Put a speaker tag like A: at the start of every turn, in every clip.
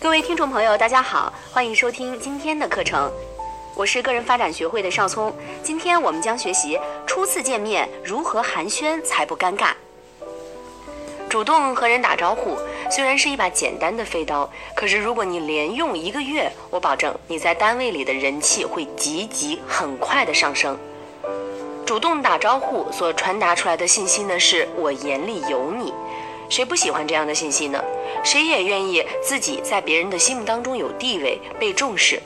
A: 各位听众朋友，大家好，欢迎收听今天的课程。我是个人发展学会的邵聪，今天我们将学习初次见面如何寒暄才不尴尬。主动和人打招呼虽然是一把简单的飞刀，可是如果你连用一个月，我保证你在单位里的人气会急急很快的上升。主动打招呼所传达出来的信息呢，是我眼里有你。谁不喜欢这样的信息呢？谁也愿意自己在别人的心目当中有地位、被重视。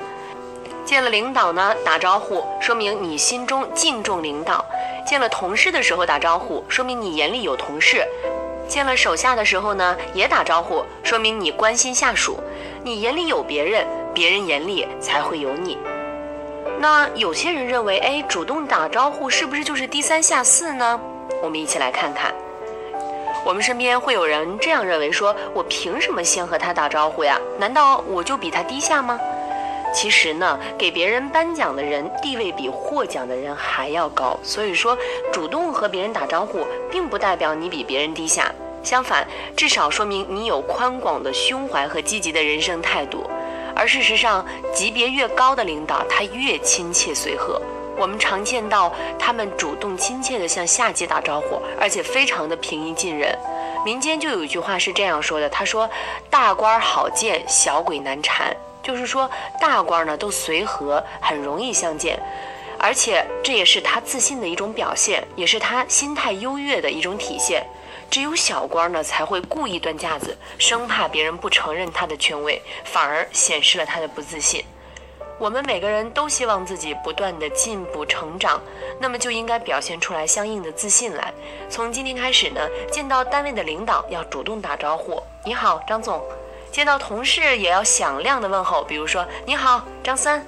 A: 见了领导呢，打招呼说明你心中敬重领导；见了同事的时候打招呼，说明你眼里有同事；见了手下的时候呢，也打招呼，说明你关心下属。你眼里有别人，别人眼里才会有你。那有些人认为，哎，主动打招呼是不是就是低三下四呢？我们一起来看看。我们身边会有人这样认为：说我凭什么先和他打招呼呀？难道我就比他低下吗？其实呢，给别人颁奖的人地位比获奖的人还要高。所以说，主动和别人打招呼，并不代表你比别人低下，相反，至少说明你有宽广的胸怀和积极的人生态度。而事实上，级别越高的领导，他越亲切随和。我们常见到他们主动亲切地向下级打招呼，而且非常的平易近人。民间就有一句话是这样说的：“他说，大官好见，小鬼难缠。”就是说，大官呢都随和，很容易相见，而且这也是他自信的一种表现，也是他心态优越的一种体现。只有小官呢才会故意端架子，生怕别人不承认他的权威，反而显示了他的不自信。我们每个人都希望自己不断的进步成长，那么就应该表现出来相应的自信来。从今天开始呢，见到单位的领导要主动打招呼，你好，张总；见到同事也要响亮的问候，比如说你好，张三。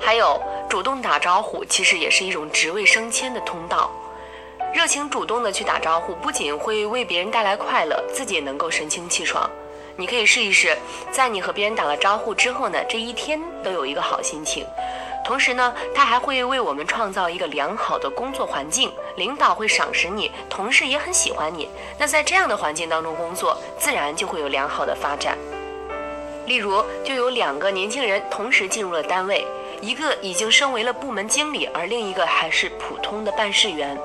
A: 还有主动打招呼，其实也是一种职位升迁的通道。热情主动的去打招呼，不仅会为别人带来快乐，自己也能够神清气爽。你可以试一试，在你和别人打了招呼之后呢，这一天都有一个好心情。同时呢，他还会为我们创造一个良好的工作环境，领导会赏识你，同事也很喜欢你。那在这样的环境当中工作，自然就会有良好的发展。例如，就有两个年轻人同时进入了单位，一个已经升为了部门经理，而另一个还是普通的办事员。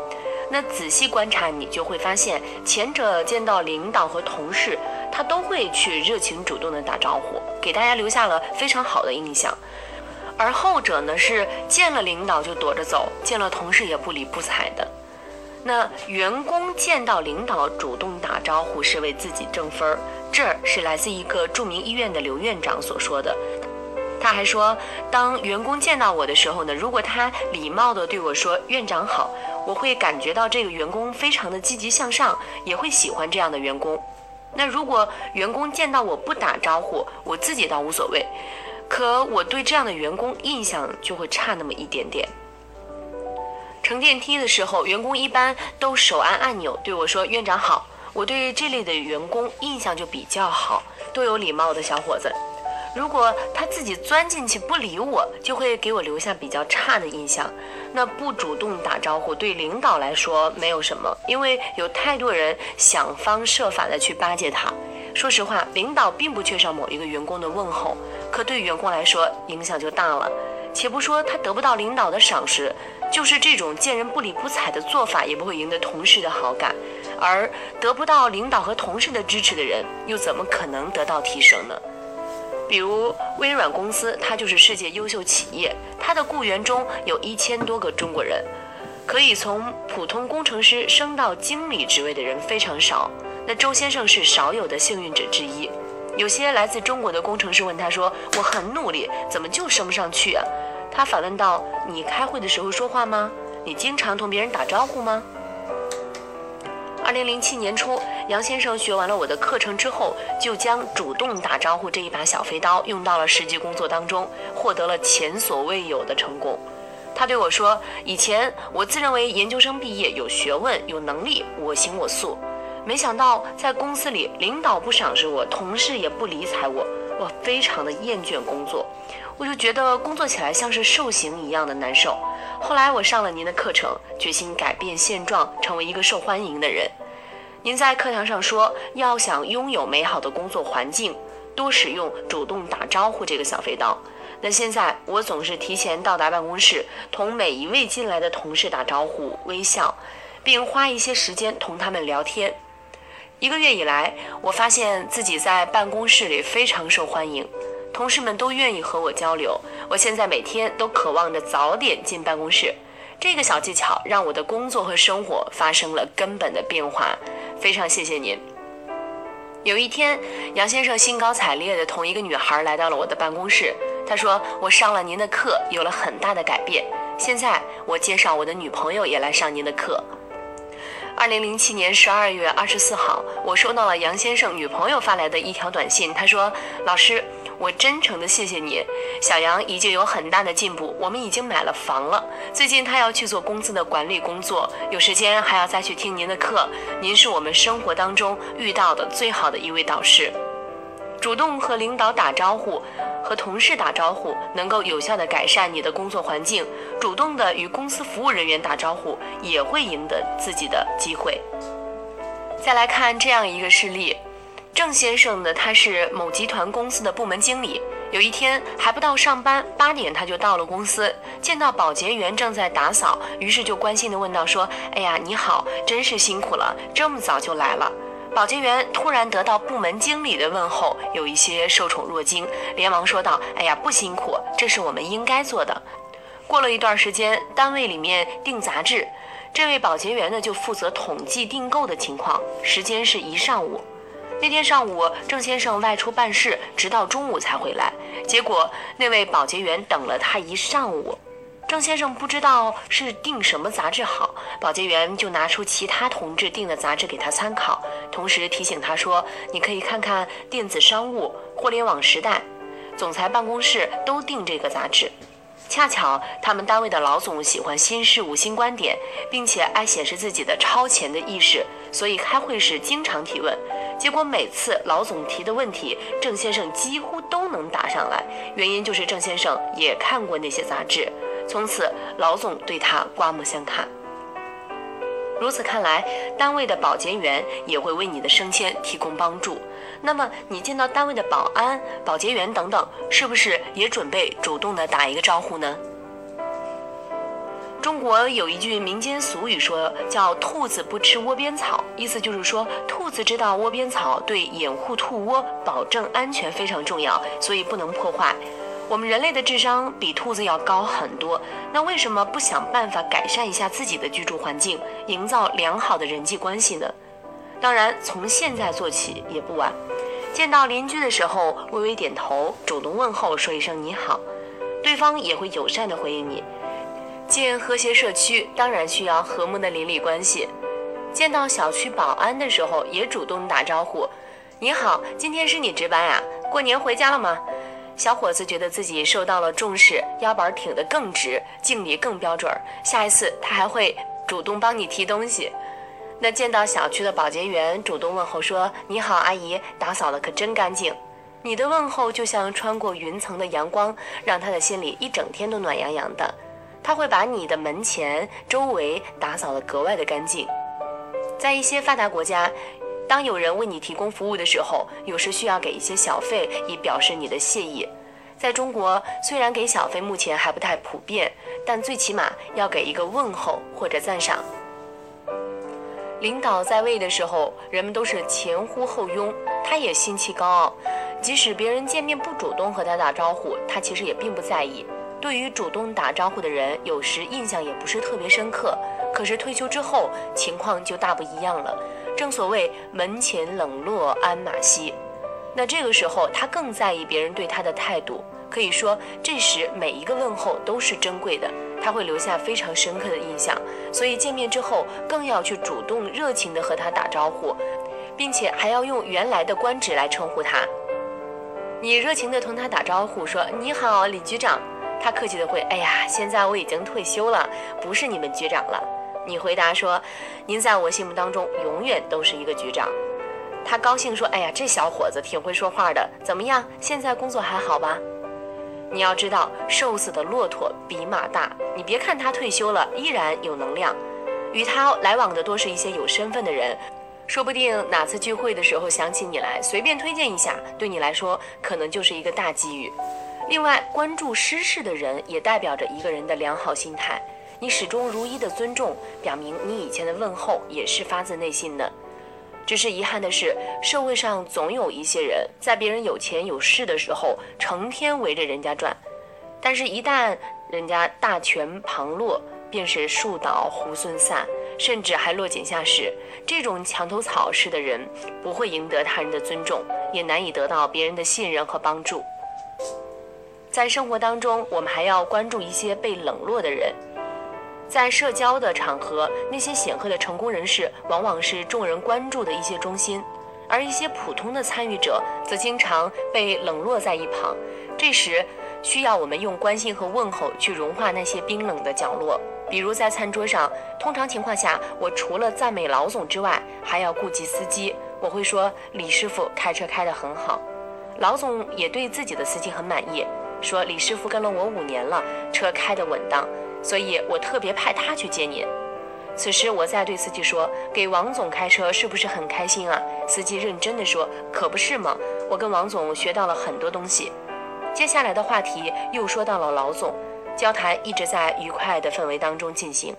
A: 那仔细观察，你就会发现，前者见到领导和同事。他都会去热情主动的打招呼，给大家留下了非常好的印象。而后者呢，是见了领导就躲着走，见了同事也不理不睬的。那员工见到领导主动打招呼是为自己挣分儿，这是来自一个著名医院的刘院长所说的。他还说，当员工见到我的时候呢，如果他礼貌地对我说“院长好”，我会感觉到这个员工非常的积极向上，也会喜欢这样的员工。那如果员工见到我不打招呼，我自己倒无所谓，可我对这样的员工印象就会差那么一点点。乘电梯的时候，员工一般都手按按钮对我说“院长好”，我对这类的员工印象就比较好，都有礼貌的小伙子。如果他自己钻进去不理我，就会给我留下比较差的印象。那不主动打招呼，对领导来说没有什么，因为有太多人想方设法的去巴结他。说实话，领导并不缺少某一个员工的问候，可对员工来说影响就大了。且不说他得不到领导的赏识，就是这种见人不理不睬的做法，也不会赢得同事的好感。而得不到领导和同事的支持的人，又怎么可能得到提升呢？比如微软公司，它就是世界优秀企业，它的雇员中有一千多个中国人，可以从普通工程师升到经理职位的人非常少。那周先生是少有的幸运者之一。有些来自中国的工程师问他说：“我很努力，怎么就升不上去啊？”他反问道：“你开会的时候说话吗？你经常同别人打招呼吗？”二零零七年初，杨先生学完了我的课程之后，就将主动打招呼这一把小飞刀用到了实际工作当中，获得了前所未有的成功。他对我说：“以前我自认为研究生毕业有学问、有能力，我行我素，没想到在公司里，领导不赏识我，同事也不理睬我，我非常的厌倦工作。”我就觉得工作起来像是受刑一样的难受。后来我上了您的课程，决心改变现状，成为一个受欢迎的人。您在课堂上说，要想拥有美好的工作环境，多使用主动打招呼这个小飞刀。那现在我总是提前到达办公室，同每一位进来的同事打招呼、微笑，并花一些时间同他们聊天。一个月以来，我发现自己在办公室里非常受欢迎，同事们都愿意和我交流。我现在每天都渴望着早点进办公室。这个小技巧让我的工作和生活发生了根本的变化，非常谢谢您。有一天，杨先生兴高采烈地同一个女孩来到了我的办公室，他说：“我上了您的课，有了很大的改变。现在我介绍我的女朋友也来上您的课。”二零零七年十二月二十四号，我收到了杨先生女朋友发来的一条短信，他说：“老师。”我真诚的谢谢你，小杨已经有很大的进步，我们已经买了房了。最近他要去做公司的管理工作，有时间还要再去听您的课。您是我们生活当中遇到的最好的一位导师。主动和领导打招呼，和同事打招呼，能够有效的改善你的工作环境。主动的与公司服务人员打招呼，也会赢得自己的机会。再来看这样一个事例。郑先生呢，他是某集团公司的部门经理。有一天还不到上班，八点他就到了公司，见到保洁员正在打扫，于是就关心地问道：“说，哎呀，你好，真是辛苦了，这么早就来了。”保洁员突然得到部门经理的问候，有一些受宠若惊，连忙说道：“哎呀，不辛苦，这是我们应该做的。”过了一段时间，单位里面订杂志，这位保洁员呢就负责统计订购的情况，时间是一上午。那天上午，郑先生外出办事，直到中午才回来。结果那位保洁员等了他一上午。郑先生不知道是订什么杂志好，保洁员就拿出其他同志订的杂志给他参考，同时提醒他说：“你可以看看《电子商务》《互联网时代》，总裁办公室都订这个杂志。恰巧他们单位的老总喜欢新事物、新观点，并且爱显示自己的超前的意识，所以开会时经常提问。”结果每次老总提的问题，郑先生几乎都能答上来。原因就是郑先生也看过那些杂志，从此老总对他刮目相看。如此看来，单位的保洁员也会为你的升迁提供帮助。那么你见到单位的保安、保洁员等等，是不是也准备主动的打一个招呼呢？中国有一句民间俗语说，叫“兔子不吃窝边草”，意思就是说，兔子知道窝边草对掩护兔窝、保证安全非常重要，所以不能破坏。我们人类的智商比兔子要高很多，那为什么不想办法改善一下自己的居住环境，营造良好的人际关系呢？当然，从现在做起也不晚。见到邻居的时候，微微点头，主动问候，说一声你好，对方也会友善地回应你。建和谐社区当然需要和睦的邻里关系。见到小区保安的时候，也主动打招呼：“你好，今天是你值班呀？过年回家了吗？”小伙子觉得自己受到了重视，腰板挺得更直，敬礼更标准。下一次他还会主动帮你提东西。那见到小区的保洁员，主动问候说：“你好，阿姨，打扫的可真干净。”你的问候就像穿过云层的阳光，让他的心里一整天都暖洋洋的。他会把你的门前周围打扫得格外的干净。在一些发达国家，当有人为你提供服务的时候，有时需要给一些小费以表示你的谢意。在中国，虽然给小费目前还不太普遍，但最起码要给一个问候或者赞赏。领导在位的时候，人们都是前呼后拥，他也心气高傲，即使别人见面不主动和他打招呼，他其实也并不在意。对于主动打招呼的人，有时印象也不是特别深刻。可是退休之后，情况就大不一样了。正所谓门前冷落鞍马稀，那这个时候他更在意别人对他的态度。可以说，这时每一个问候都是珍贵的，他会留下非常深刻的印象。所以见面之后，更要去主动热情地和他打招呼，并且还要用原来的官职来称呼他。你热情地同他打招呼，说：“你好，李局长。”他客气的会，哎呀，现在我已经退休了，不是你们局长了。你回答说，您在我心目当中永远都是一个局长。他高兴说，哎呀，这小伙子挺会说话的，怎么样？现在工作还好吧？你要知道，瘦死的骆驼比马大。你别看他退休了，依然有能量。与他来往的多是一些有身份的人，说不定哪次聚会的时候想起你来，随便推荐一下，对你来说可能就是一个大机遇。另外，关注失事的人也代表着一个人的良好心态。你始终如一的尊重，表明你以前的问候也是发自内心的。只是遗憾的是，社会上总有一些人在别人有钱有势的时候，成天围着人家转，但是，一旦人家大权旁落，便是树倒猢狲散，甚至还落井下石。这种墙头草式的人，不会赢得他人的尊重，也难以得到别人的信任和帮助。在生活当中，我们还要关注一些被冷落的人。在社交的场合，那些显赫的成功人士往往是众人关注的一些中心，而一些普通的参与者则经常被冷落在一旁。这时，需要我们用关心和问候去融化那些冰冷的角落。比如在餐桌上，通常情况下，我除了赞美老总之外，还要顾及司机。我会说李师傅开车开得很好，老总也对自己的司机很满意，说李师傅跟了我五年了，车开得稳当。所以我特别派他去接您。此时我再对司机说：“给王总开车是不是很开心啊？”司机认真的说：“可不是嘛，我跟王总学到了很多东西。”接下来的话题又说到了老总，交谈一直在愉快的氛围当中进行。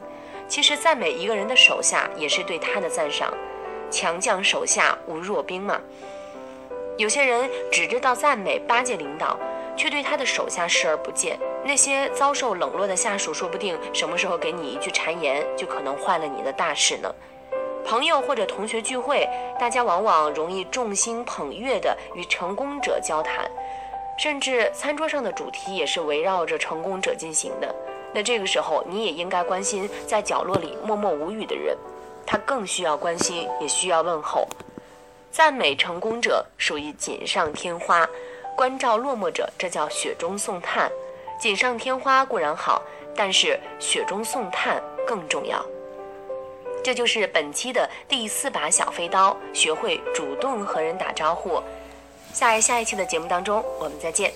A: 其实赞美一个人的手下也是对他的赞赏，强将手下无弱兵嘛。有些人只知道赞美巴结领导，却对他的手下视而不见。那些遭受冷落的下属，说不定什么时候给你一句谗言，就可能坏了你的大事呢。朋友或者同学聚会，大家往往容易众星捧月的与成功者交谈，甚至餐桌上的主题也是围绕着成功者进行的。那这个时候，你也应该关心在角落里默默无语的人，他更需要关心，也需要问候。赞美成功者属于锦上添花，关照落寞者，这叫雪中送炭。锦上添花固然好，但是雪中送炭更重要。这就是本期的第四把小飞刀，学会主动和人打招呼。下下一期的节目当中，我们再见。